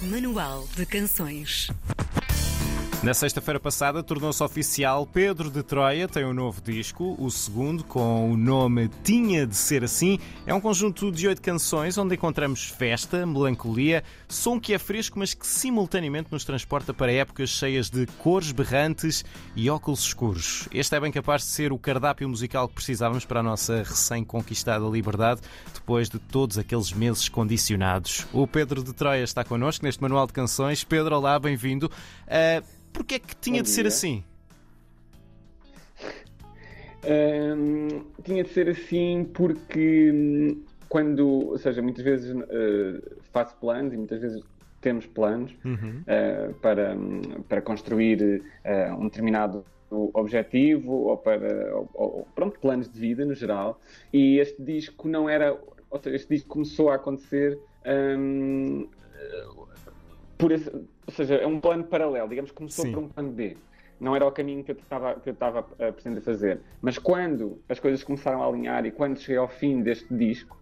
Manual de Canções. Na sexta-feira passada tornou-se oficial Pedro de Troia tem um novo disco, o segundo, com o nome Tinha de Ser Assim. É um conjunto de oito canções onde encontramos festa, melancolia, som que é fresco, mas que simultaneamente nos transporta para épocas cheias de cores berrantes e óculos escuros. Este é bem capaz de ser o cardápio musical que precisávamos para a nossa recém-conquistada liberdade, depois de todos aqueles meses condicionados. O Pedro de Troia está connosco neste manual de canções. Pedro, olá, bem-vindo. Uh, Porquê é que tinha Bom de ser dia. assim? Hum, tinha de ser assim porque hum, quando, ou seja, muitas vezes eh, faço planos e muitas vezes temos planos Uhum. eh, para, hum, para construir eh, um determinado objetivo ou para ou- ou- pronto, planos de vida no geral e este disco não era, ou seja, este disco começou a acontecer hum, por esse, ou seja, é um plano paralelo, digamos que começou Sim. por um plano B. Não era o caminho que eu estava, que eu estava a pretender fazer. Mas quando as coisas começaram a alinhar e quando cheguei ao fim deste disco,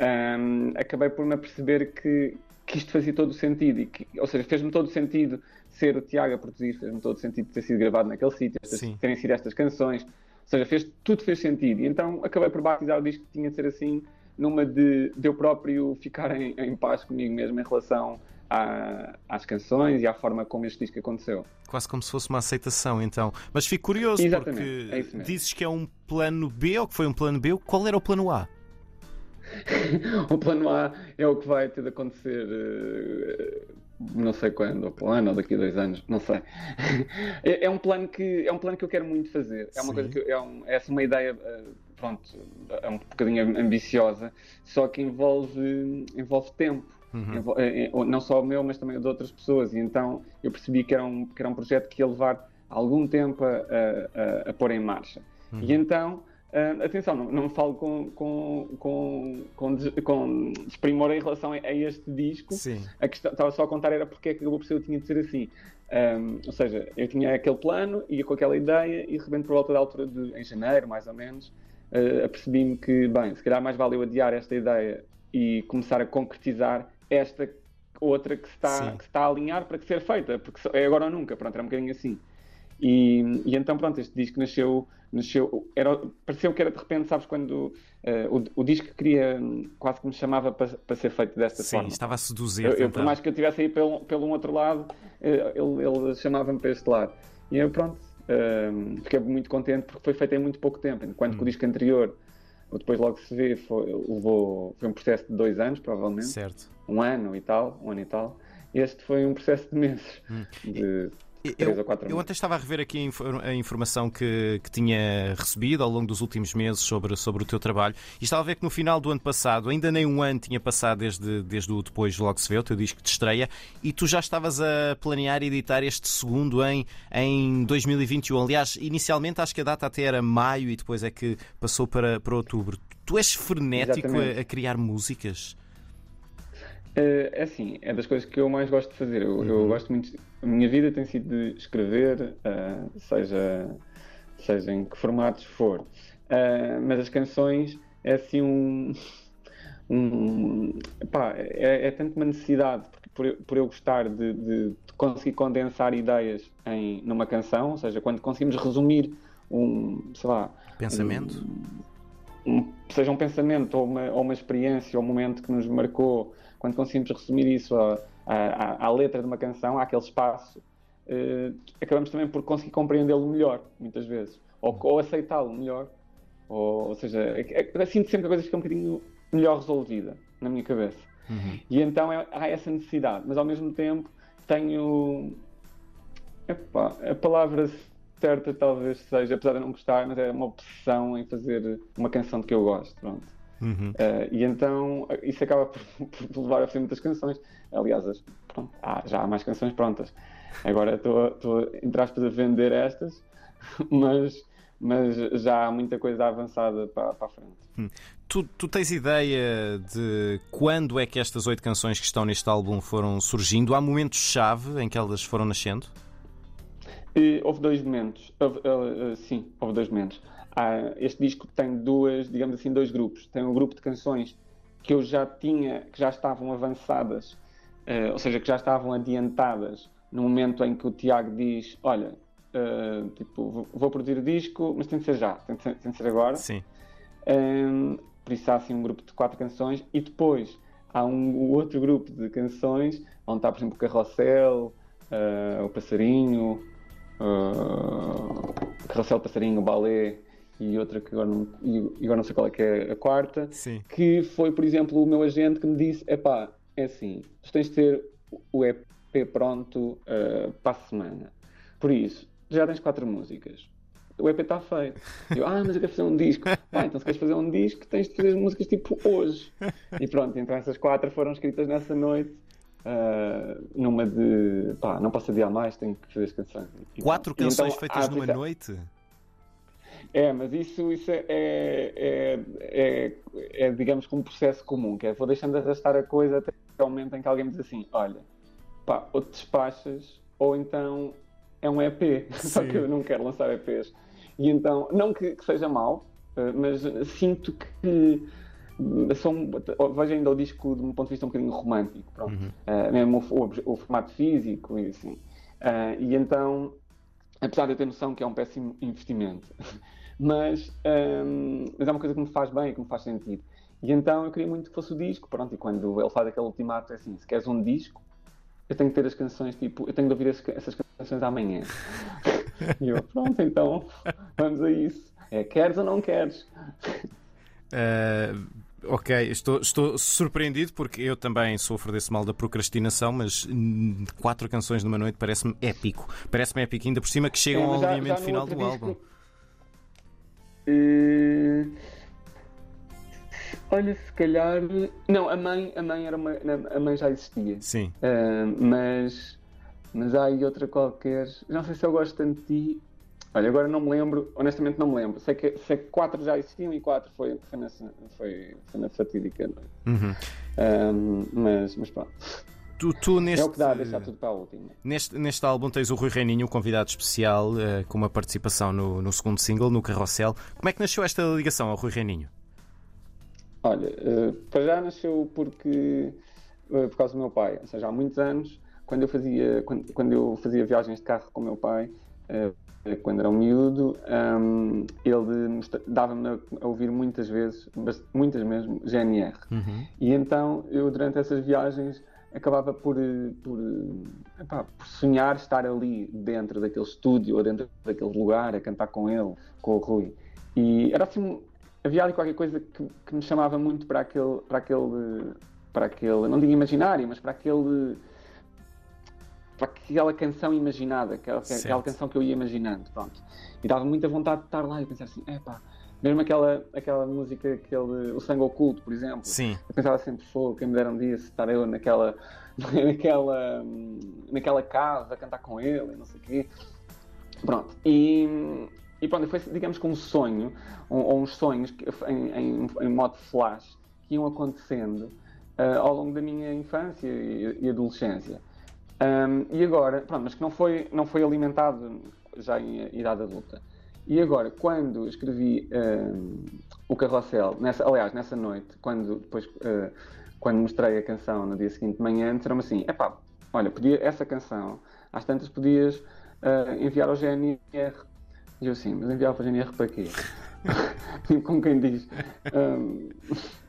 hum, acabei por me aperceber que, que isto fazia todo o sentido. E que, ou seja, fez-me todo o sentido ser o Tiago a produzir, fez-me todo o sentido ter sido gravado naquele sítio, terem sido estas canções. Ou seja, fez, tudo fez sentido. E então acabei por batizar o disco que tinha de ser assim, numa de, de eu próprio ficar em, em paz comigo mesmo em relação à- às canções e à forma como este disco aconteceu. Quase como se fosse uma aceitação, então. Mas fico curioso Exatamente, porque é dizes que é um plano B ou que foi um plano B. Qual era o plano A? o plano A é o que vai ter de acontecer eh, não sei quando, ou para um ano, ou daqui a dois anos, não sei. É, é um plano que é um plano que eu quero muito fazer. É uma Sim. coisa que é, um, é uma ideia eh, pronto, é um bocadinho ambiciosa, só que envolve envolve tempo. Uhum. Eh, eh, Não só o meu, mas também o de outras pessoas. E então eu percebi que era um, que era um projeto que ia levar algum tempo a, a- a- pôr em marcha. Uhum. E então, ah, atenção, não, não falo com, com, com, com, des- com desprimor em relação a, a este disco. Sim. A questão, estava só a contar era porque é que acabou por ser, tinha de ser assim. Ahm, ou seja, eu tinha aquele plano, ia com aquela ideia e de repente por volta da altura de em janeiro, mais ou menos, ah, apercebi-me que, bem, se calhar mais valeu adiar esta ideia e começar a concretizar esta outra que se está, Sim. que está a alinhar para que ser feita, porque é agora ou nunca, pronto, era um bocadinho assim. E, e então, pronto, este disco nasceu, nasceu era, pareceu que era de repente, sabes, quando eh, o, o disco queria, hum, quase que me chamava para, para ser feito desta Sim, forma. estava a seduzir. Eu, eu, por mais que eu tivesse aí pelo, pelo um outro lado, eh, ele, ele chamava-me para este lado. E eu, pronto, hum, fiquei muito contente porque foi feito em muito pouco tempo. Enquanto Hum. que o disco anterior, depois logo se vê, foi, levou, foi um processo de dois anos, provavelmente. Certo. Um ano e tal, um ano e tal. Este foi um processo de meses. De três Eu, eu ontem estava a rever aqui a, infor- a informação que, que tinha recebido ao longo dos últimos meses sobre, sobre o teu trabalho e estava a ver que no final do ano passado, ainda nem um ano tinha passado desde, desde o Depois Logo Se Vê, o teu disco de estreia, e tu já estavas a planear editar este segundo em, em 2021. Aliás, inicialmente acho que a data até era maio e depois é que passou para, para outubro. Tu és frenético a, a criar músicas? Eh, É assim, é das coisas que eu mais gosto de fazer. Eu, Uhum. eu gosto muito. A minha vida tem sido de escrever, eh, seja, seja em que formatos for. Eh, mas as canções é assim um. um pá, é, é tanto uma necessidade, porque por, eu- por eu gostar de, de- de conseguir condensar ideias em, numa canção, ou seja, quando conseguimos resumir um, sei lá, Pensamento? um- seja um pensamento ou uma, ou uma experiência ou um momento que nos marcou, quando conseguimos resumir isso à, à- à letra de uma canção, àquele espaço, eh, acabamos também por conseguir compreendê-lo melhor, muitas vezes, ou, ou aceitá-lo melhor. Ou, ou seja, é, é, sinto sempre que a coisa fica um bocadinho melhor resolvida na minha cabeça. Uhum. E então é- há essa necessidade, mas ao mesmo tempo tenho. Epá, a palavra certa talvez seja, apesar de não gostar, mas é uma obsessão em fazer uma canção de que eu gosto. Pronto. Uhum. Eh, e então isso acaba por, por levar a fazer muitas canções. Aliás, as- pronto, há- já há mais canções prontas. Agora estou, entre aspas, a vender estas, mas, mas já há muita coisa avançada para, para a frente. Tu, tu tens ideia de quando é que estas oito canções que estão neste álbum foram surgindo? Há momentos-chave em que elas foram nascendo? E houve dois momentos. Houve, eh, eh, sim, houve dois momentos. Este disco tem duas, digamos assim, dois grupos. Tem um grupo de canções que eu já tinha, que já estavam avançadas uh, ou seja, que já estavam adiantadas no momento em que o Tiago diz: Olha, uh, tipo, vou produzir o disco, mas tem de ser já, tem de ser, tem de ser agora. Sim. Um, por isso há assim um grupo de quatro canções e depois há um outro grupo de canções onde está, por exemplo, o Carrossel, uh, o Passarinho, uh, Carrossel, Passarinho, o Balé e outra que agora não, e agora não sei qual é que é a quarta, Sim. que foi, por exemplo, o meu agente que me disse: é pá, é assim, tu tens de ter o EP pronto uh, para a semana. Por isso, já tens quatro músicas. O EP está feito. Eu, ah, mas eu quero fazer um disco. Ah, então se queres fazer um disco, tens de fazer músicas tipo hoje. E pronto, então essas quatro foram escritas nessa noite. Uh, numa de pá, não posso adiar mais, tenho que fazer as canções. Quatro então, canções feitas numa noite? É, mas isso, isso é, é, é, é, digamos que um processo comum, que é vou deixando de arrastar a coisa até o momento em que alguém me diz assim, olha, pá, ou te despachas, ou então é um EP, Sim. só que eu não quero lançar EPs. E então, não que, que seja mau, mas sinto que são, vejo ainda o disco de um ponto de vista um bocadinho romântico, pronto. Uhum. Uh, mesmo o, o, o, formato físico e assim. Uh, e então, apesar de eu ter noção que é um péssimo investimento, mas, um, mas é uma coisa que me faz bem e que me faz sentido. E então eu queria muito que fosse o disco, pronto, e quando ele faz aquele ultimato é assim, se queres um disco, eu tenho que ter as canções, tipo, eu tenho de ouvir essas canções amanhã. e eu, pronto, então, vamos a isso. É, queres ou não queres? Uh, ok, estou, estou surpreendido porque eu também sofro desse mal da procrastinação, mas quatro canções numa noite parece-me épico. Parece-me épico, ainda por cima que chegam ao alinhamento final do álbum. Uh... Olha, se calhar. Não, a mãe, a mãe, era uma... a mãe já existia. Sim. Uh, mas, mas há aí outra qualquer. Não sei se eu gosto tanto de ti. Olha, agora não me lembro, honestamente não me lembro. Sei que, sei que quatro já existiam e quatro foi, foi, na, foi, foi na fatídica noite. Uhum. Um, mas, mas pronto. Tu, tu neste, é o que dá a deixar tudo para a última. Neste, neste álbum tens o Rui Reininho, um convidado especial, uh, com uma participação no, no segundo single, no Carrossel. Como é que nasceu esta ligação ao Rui Reininho? Olha, uh, para já nasceu porque uh, por causa do meu pai, ou seja, há muitos anos, quando eu fazia, quando, quando eu fazia viagens de carro com o meu pai, quando era um miúdo, um, ele dava-me a ouvir muitas vezes, muitas mesmo, GNR. Uhum. E então eu durante essas viagens acabava por, por, epá, por, sonhar estar ali dentro daquele estúdio ou dentro daquele lugar a cantar com ele, com o Rui. E era assim havia ali qualquer coisa que, que, me chamava muito para aquele, para aquele, para aquele, não digo imaginário, mas para aquele, para aquela canção imaginada, aquela, aquela canção que eu ia imaginando, pronto. E dava muita vontade de estar lá e pensar assim, é pá, mesmo aquela, aquela música, aquele, o Sangue Oculto, por exemplo. Sim. Eu pensava sempre, fogo, quem me dera um dia se estar eu naquela, naquela, naquela casa a cantar com ele não sei o quê. Pronto. E, e pronto, foi, digamos que um sonho, ou, uns sonhos em, em, em, modo flash, que iam acontecendo uh, ao longo da minha infância e, e adolescência. Um, e agora, pronto, mas que não foi, não foi alimentado já em idade adulta. E agora, quando escrevi um, o Carrossel, nessa, aliás, nessa noite, quando depois uh, quando mostrei a canção no dia seguinte de manhã, disseram-me assim: epá, olha, podia, essa canção, às tantas podias uh, enviar ao GNR e eu assim, mas enviar para a GNR para quê? Tipo, como quem diz. Um,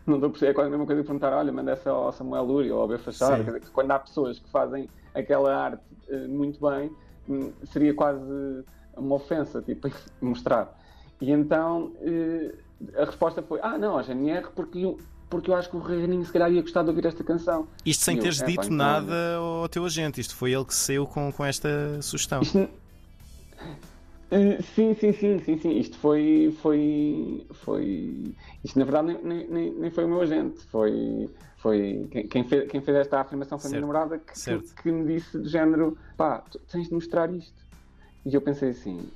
não estou a perceber, é quase a mesma coisa que perguntar, olha, manda essa ao Samuel Lúria ou ao B Fachada. Quando há pessoas que fazem aquela arte uh, muito bem, um, seria quase uma ofensa, tipo, mostrar. E então uh, a resposta foi, ah, não, a GNR, porque eu, porque eu acho que o Reininho se calhar ia gostar de ouvir esta canção. Isto sem teres dito então, nada ao teu agente, isto foi ele que saiu com, com esta sugestão. Isto, Uh, sim, sim, sim, sim, sim. Isto foi. foi, foi... Isto na verdade nem, nem, nem foi o meu agente. Foi. foi quem, fez, quem fez esta afirmação foi a minha namorada que, que, que, me disse de género: pá, tens de mostrar isto. E eu pensei assim: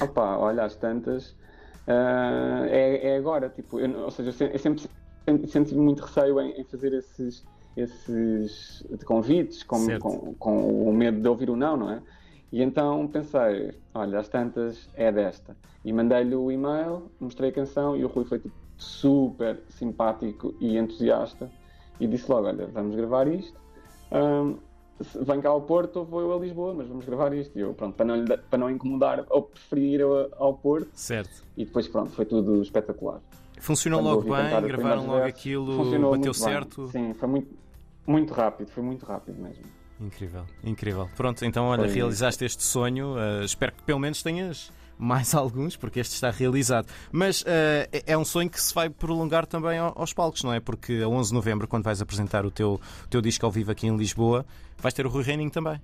opá, olha, às tantas. Uh, é, é agora. Tipo, eu, ou seja, eu sempre senti muito receio em, em fazer esses, esses convites com, com, com o medo de ouvir o não, não é? E então pensei, olha, às tantas é desta. E mandei-lhe o e-mail, mostrei a canção e o Rui foi tipo, super simpático e entusiasta e disse logo, olha, vamos gravar isto, Um, vem cá ao Porto, vou eu a Lisboa, mas vamos gravar isto. E eu, pronto, para não, para não incomodar, ou preferir eu ao Porto. Certo. E depois, pronto, foi tudo espetacular. Funcionou Quando logo bem, gravaram logo versos, aquilo, bateu certo. Bem. Sim, foi muito, muito rápido, foi muito rápido mesmo. Incrível, incrível. Pronto, então olha, foi realizaste este sonho. Uh, espero que pelo menos tenhas mais alguns, porque este está realizado. Mas uh, é um sonho que se vai prolongar também aos palcos, não é? Porque a 11 de novembro, quando vais apresentar o teu, o teu disco ao vivo aqui em Lisboa, vais ter o Rui Reining também.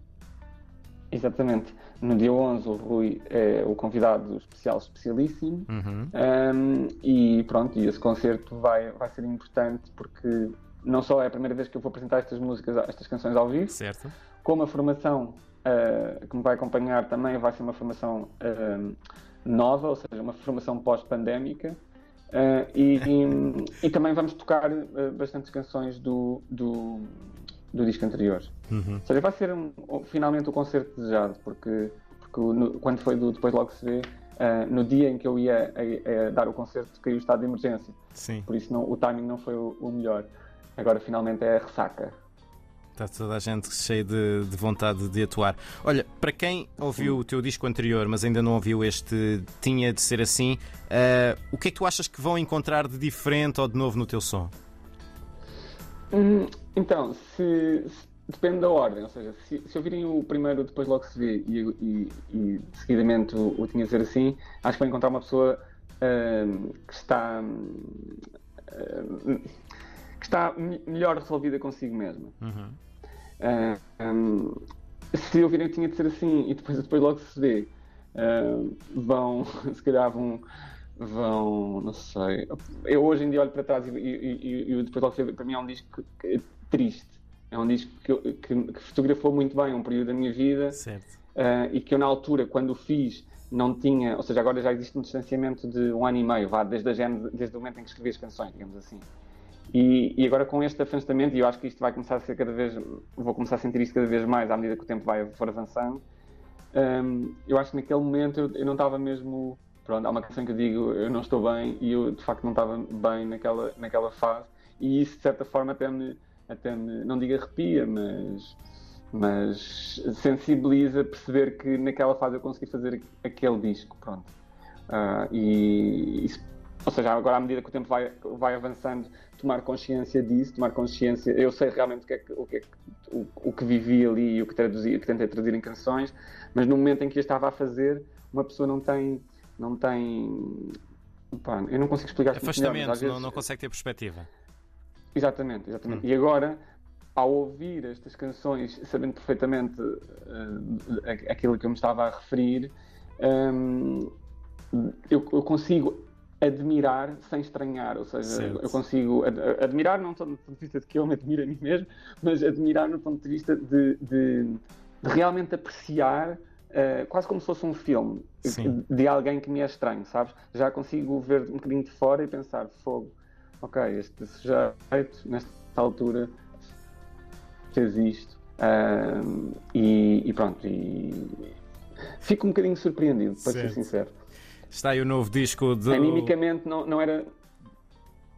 Exatamente. No dia 11, o Rui é o convidado especial, especialíssimo. Uhum. Um, e pronto, e esse concerto vai, vai ser importante porque não só é a primeira vez que eu vou apresentar estas músicas, estas canções ao vivo, certo. como a formação uh, que me vai acompanhar também vai ser uma formação uh, nova, ou seja, uma formação pós-pandémica. Uh, e, e, e, também vamos tocar bastantes canções do, do, do disco anterior. Uhum. Ou seja, vai ser um, finalmente o concerto desejado, porque, porque no, quando foi do Depois Logo Se Vê, no dia em que eu ia a, a dar o concerto, caiu o estado de emergência. Sim. Por isso não, o timing não foi o, o melhor. Agora finalmente é a ressaca. Está toda a gente cheia de, de, vontade de atuar. Olha, para quem ouviu o teu disco anterior, mas ainda não ouviu este Tinha de Ser Assim, uh, o que é que tu achas que vão encontrar de diferente ou de novo no teu som? Hum, então, se, se, depende da ordem, ou seja, se, se ouvirem o primeiro, depois logo se vê e, e, e seguidamente o, o, Tinha de Ser Assim, acho que vão encontrar uma pessoa uh, que está. Uh, que está melhor resolvida consigo mesma. Uhum. Uh, um, se ouvirem que tinha de ser assim e depois, depois logo se vê, uh, vão, se calhar vão, vão, não sei. Eu hoje em dia olho para trás e, e, e, e depois logo se vê, para mim é um disco que, que, triste. É um disco que, que, que, fotografou muito bem um período da minha vida uh, e que eu na altura, quando o fiz, não tinha, ou seja, agora já existe um distanciamento de um ano e meio, vá, desde, a desde o momento em que escrevi as canções, digamos assim. E, e, agora com este afastamento, e eu acho que isto vai começar a ser cada vez, vou começar a sentir isto cada vez mais à medida que o tempo vai for avançando. Um, eu acho que naquele momento eu, eu, não estava mesmo. Pronto, há uma canção que eu digo eu não estou bem e eu de facto não estava bem naquela, naquela fase, e isso de certa forma até me, até me não digo arrepia, mas, mas sensibiliza perceber que naquela fase eu consegui fazer aquele disco. Pronto. Uh, e isso ou seja, agora à medida que o tempo vai, vai avançando, tomar consciência disso, tomar consciência. Eu sei realmente o que é que, o que, é que, o, o que vivi ali e o que, traduzi, que tentei traduzir em canções, mas no momento em que eu estava a fazer, uma pessoa não tem. Não tem pá, eu não consigo explicar Afastamento, vezes, não, não consegue ter perspectiva. Exatamente, exatamente. Hum. E agora, ao ouvir estas canções, sabendo perfeitamente uh, aquilo que eu me estava a referir, um, eu, eu consigo admirar sem estranhar, ou seja, certo. eu consigo ad admirar não só do ponto de vista de que eu me admiro a mim mesmo, mas admirar no ponto de vista de, de, de realmente apreciar uh, quase como se fosse um filme Sim. de alguém que me é estranho, sabes? Já consigo ver um bocadinho de fora e pensar, fogo, ok, este sujeito nesta altura fez isto uh, e, e, pronto, e fico um bocadinho surpreendido, para certo. ser sincero. Está aí o novo disco do. Animicamente não, não era.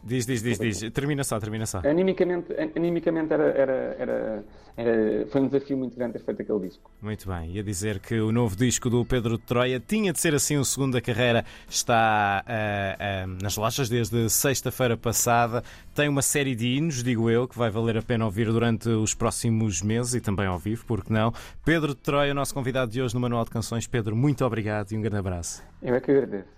Diz, diz, diz, diz. Termina só, termina só. Animicamente, animicamente era, era, era, era, foi um desafio muito grande ter feito aquele disco. Muito bem. Ia dizer que o novo disco do Pedro de Troia tinha de ser assim o segundo da carreira. Está uh, uh, nas lojas desde sexta-feira passada. Tem uma série de hinos, digo eu, que vai valer a pena ouvir durante os próximos meses e também ao vivo, porque não? Pedro de Troia, nosso convidado de hoje no Manual de Canções. Pedro, muito obrigado e um grande abraço. Eu é que agradeço.